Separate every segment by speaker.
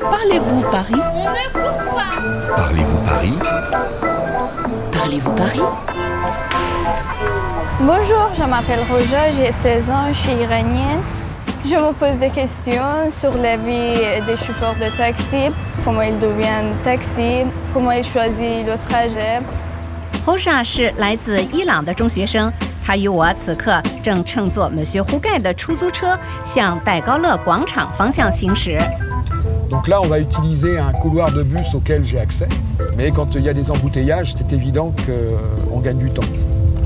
Speaker 1: Parlez-vous Paris
Speaker 2: Parlez-vous Paris
Speaker 1: Parlez-vous Paris
Speaker 3: Bonjour, je m'appelle Roja, j'ai 16 ans, je suis iranienne. Je me pose des questions sur la vie des chauffeurs de taxi, comment ils deviennent taxi, comment ils choisissent le trajet.
Speaker 4: Hoja 是来自伊朗的中学生， 他与我此刻正乘坐 Monsieur Hugai 的出租车向戴高乐广场方向行驶。
Speaker 5: Donc là, on va utiliser un couloir de bus auquel j'ai accès. Mais quand il y a des embouteillages, c'est évident qu'on gagne du temps.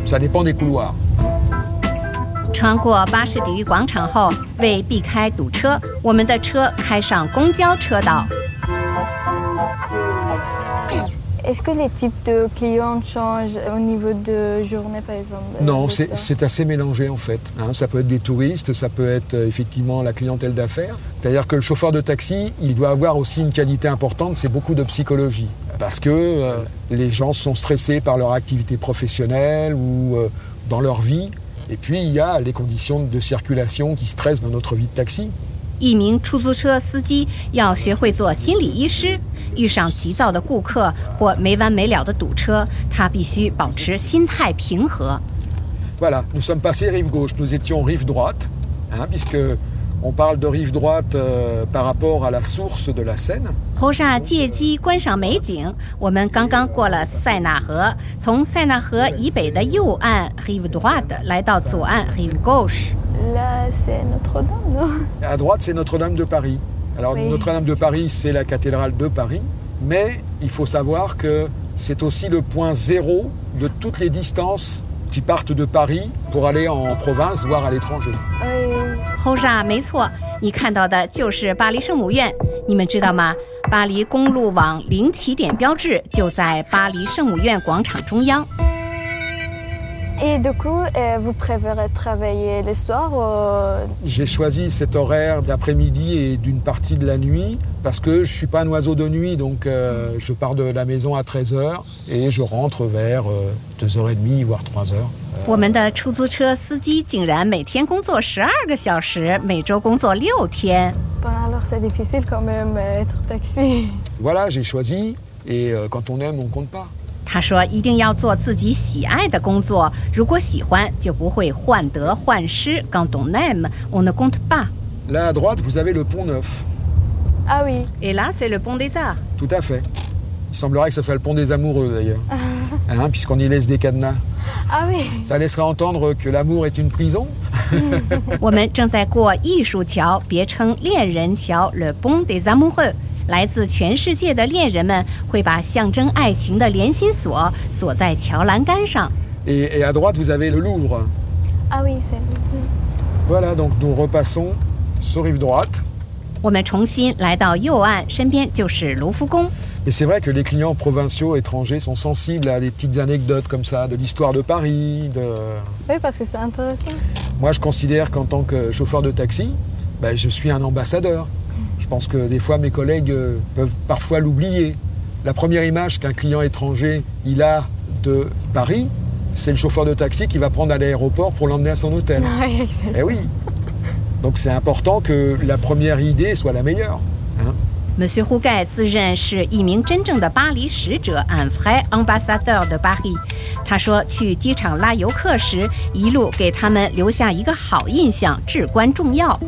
Speaker 5: Ça dépend des couloirs.
Speaker 4: 穿过巴士底狱广场后，为避开堵车，我们的车开上公交车道。
Speaker 3: Est-ce que les types de clients changent au niveau de journée, par exemple
Speaker 5: Non, c'est assez mélangé en fait. hein. ça peut être des touristes, ça peut être euh, effectivement la clientèle d'affaires. C'est-à-dire que le chauffeur de taxi, il doit avoir aussi une qualité importante, c'est beaucoup de psychologie. Parce que euh, les gens sont stressés par leur activité professionnelle ou euh, dans leur vie. Et puis il y a les conditions de circulation qui stressent dans notre vie de taxi.
Speaker 4: 一名出租车司机要学会做心理医师，遇上急躁的顾客或没完没了的堵车，他必须保持心态平和。
Speaker 5: Voilà, nous sommes passés rive gauche, nous étions rive droite, hein, puisque on parle de rive droite euh, par rapport à la source de la Seine.
Speaker 4: 菩萨借机观赏美景。我们刚刚过了塞纳河，从塞纳河以北的右岸 rive droite 来到左岸 rive gauche。
Speaker 3: Là, c'est Notre-Dame, non
Speaker 5: À droite, c'est Notre-Dame de Paris. Alors
Speaker 3: Oui.
Speaker 5: Notre-Dame de Paris, c'est la cathédrale de Paris, mais il faut savoir que c'est aussi le point zéro de toutes les distances qui partent de Paris pour aller en province, voire à l'étranger.
Speaker 3: Oui.
Speaker 4: 侯萨没错，你看到的就是巴黎圣母院。你们知道吗？巴黎公路网零起点标志就在巴黎圣母院广场中央。
Speaker 3: Et du coup, euh, vous préférez travailler le soir ou...
Speaker 5: J'ai choisi cet horaire d'après-midi et d'une partie de la nuit parce que je suis pas un oiseau de nuit, donc euh, je pars de la maison à 13h et je rentre vers euh, 2h30 voire 3h.
Speaker 4: 我们的出租车司机竟然每天工作十二个小时，每周工作六天。
Speaker 3: Bon, alors c'est difficile quand même euh, être taxi.
Speaker 5: Voilà, j'ai choisi et euh, quand on aime, on compte pas.
Speaker 4: 他说一定要做自己喜爱的工作，如果喜欢就不会患得患失。Quand on aime, on ne compte pas.
Speaker 5: Là à droite, vous avez le pont neuf.
Speaker 3: Ah oui.
Speaker 4: Et là, c'est le pont des Arts.
Speaker 5: Tout à fait. Il semblerait que ce soit le pont des amoureux d'ailleurs, Hein, puisqu'on y laisse des cadenas.
Speaker 3: Ah oui.
Speaker 5: Ça laisserait entendre que l'amour est une prison.
Speaker 4: 我们正在过艺术桥，别称恋人桥 （Le Pont des Amoureux）。 来自全世界的恋人们会把象征爱情的连心锁锁在桥栏杆上。
Speaker 5: Et, et à droite, vous avez le Louvre.
Speaker 3: Ah oui, c'est
Speaker 5: Voilà, donc nous repassons sur rive droite.
Speaker 4: 我们重新来到右岸，身边就是卢浮宫。
Speaker 5: Et c'est vrai que les clients provinciaux étrangers sont sensibles à des petites anecdotes comme ça, de l'histoire de Paris. De...
Speaker 3: Oui, parce que c'est intéressant.
Speaker 5: Moi, je considère qu'en tant que chauffeur de taxi, ben, je suis un ambassadeur. Je pense que des fois, mes collègues euh, peuvent parfois l'oublier. La première image qu'un client étranger il a de Paris, c'est le chauffeur de taxi qui va prendre à l'aéroport pour l'emmener à son hôtel.
Speaker 3: Oui, exact.
Speaker 5: Eh oui. Donc c'est important que la première idée soit la meilleure. hein.
Speaker 4: Monsieur Hugai 自认是一名真正的巴黎使者 （un vrai ambassadeur de Paris）。他说，去机场拉游客时，一路给他们留下一个好印象至关重要。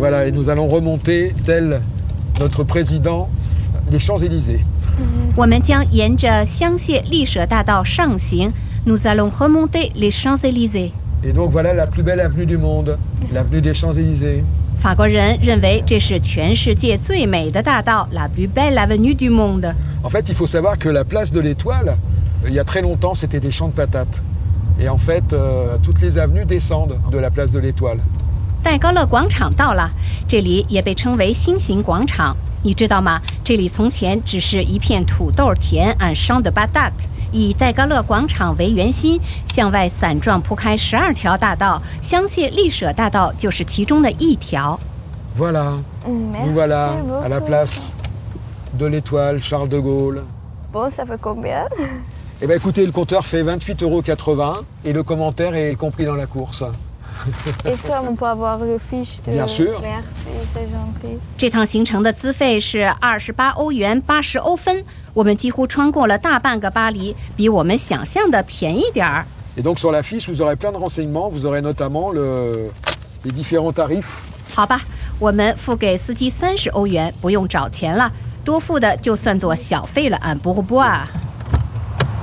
Speaker 5: voilà, et nous allons remonter, tel notre président, des Champs-Élysées.
Speaker 4: Nous allons remonter les Champs-Élysées.
Speaker 5: Et donc voilà la plus belle avenue du monde, l'avenue des Champs-Élysées.
Speaker 4: La plus belle avenue du monde.
Speaker 5: En fait, il faut savoir que la place de l'Étoile, euh, il y a très longtemps, c'était des champs de patates. Et en fait, euh, toutes les avenues descendent de la place de l'Étoile.
Speaker 4: 戴高乐广场到了，这里也被称为星形广场。你知道吗？这里从前只是一片土豆田 （un champ de patates）。以戴高乐广场为圆心，向外散状铺开十二条大道，香榭丽舍大道就是其中的一条。
Speaker 5: Voilà, nous voilà à la place de l'Étoile, Charles de Gaulle.
Speaker 3: Bon, ça fait combien
Speaker 5: Eh bien écoutez, le compteur fait 28,80 euros et le commentaire est compris dans la course.
Speaker 3: Et toi, on peut avoir le fiche de
Speaker 5: Bien sûr.
Speaker 3: Merci, c'est gentil.
Speaker 4: 这趟行程的资费是二十八欧元八十欧分，我们几乎穿过了大半个巴黎，比我们想象的便宜点儿。
Speaker 5: Et donc sur la fiche, vous aurez plein de renseignements. Vous aurez notamment le, les différents tarifs.
Speaker 4: 好吧，我们付给司机三十欧元，不用找钱了，多付的就算作小费了。俺不不啊。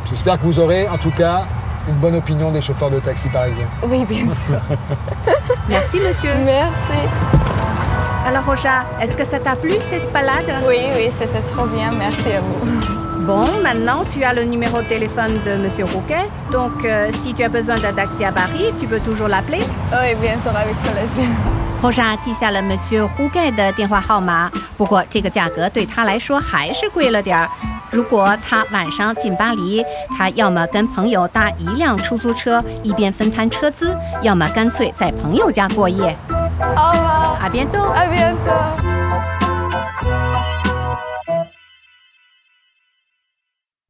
Speaker 5: J'espère que vous aurez en tout cas une bonne opinion des chauffeurs de taxi parisiens.
Speaker 3: Oui, bien sûr.
Speaker 4: Merci monsieur.
Speaker 3: Merci.
Speaker 4: Alors Roja, est-ce que ça t'a plu cette balade
Speaker 3: Oui, oui, c'était trop bien. Merci à vous.
Speaker 4: Bon, maintenant tu as le numéro de téléphone de monsieur Rouquet, donc euh, si tu as besoin d'un taxi à Paris, tu peux toujours l'appeler.
Speaker 3: Oui, bien sûr, avec plaisir.
Speaker 4: Roja 记下了 Monsieur Rouquet 的电话号码，不过这个价格对他来说还是贵了点儿。 如果他晚上进巴黎，他要么跟朋友搭一辆出租车，一边分摊车资，要么干脆在朋友家过夜。
Speaker 3: Au revoir.
Speaker 4: À bientôt.
Speaker 3: À bientôt.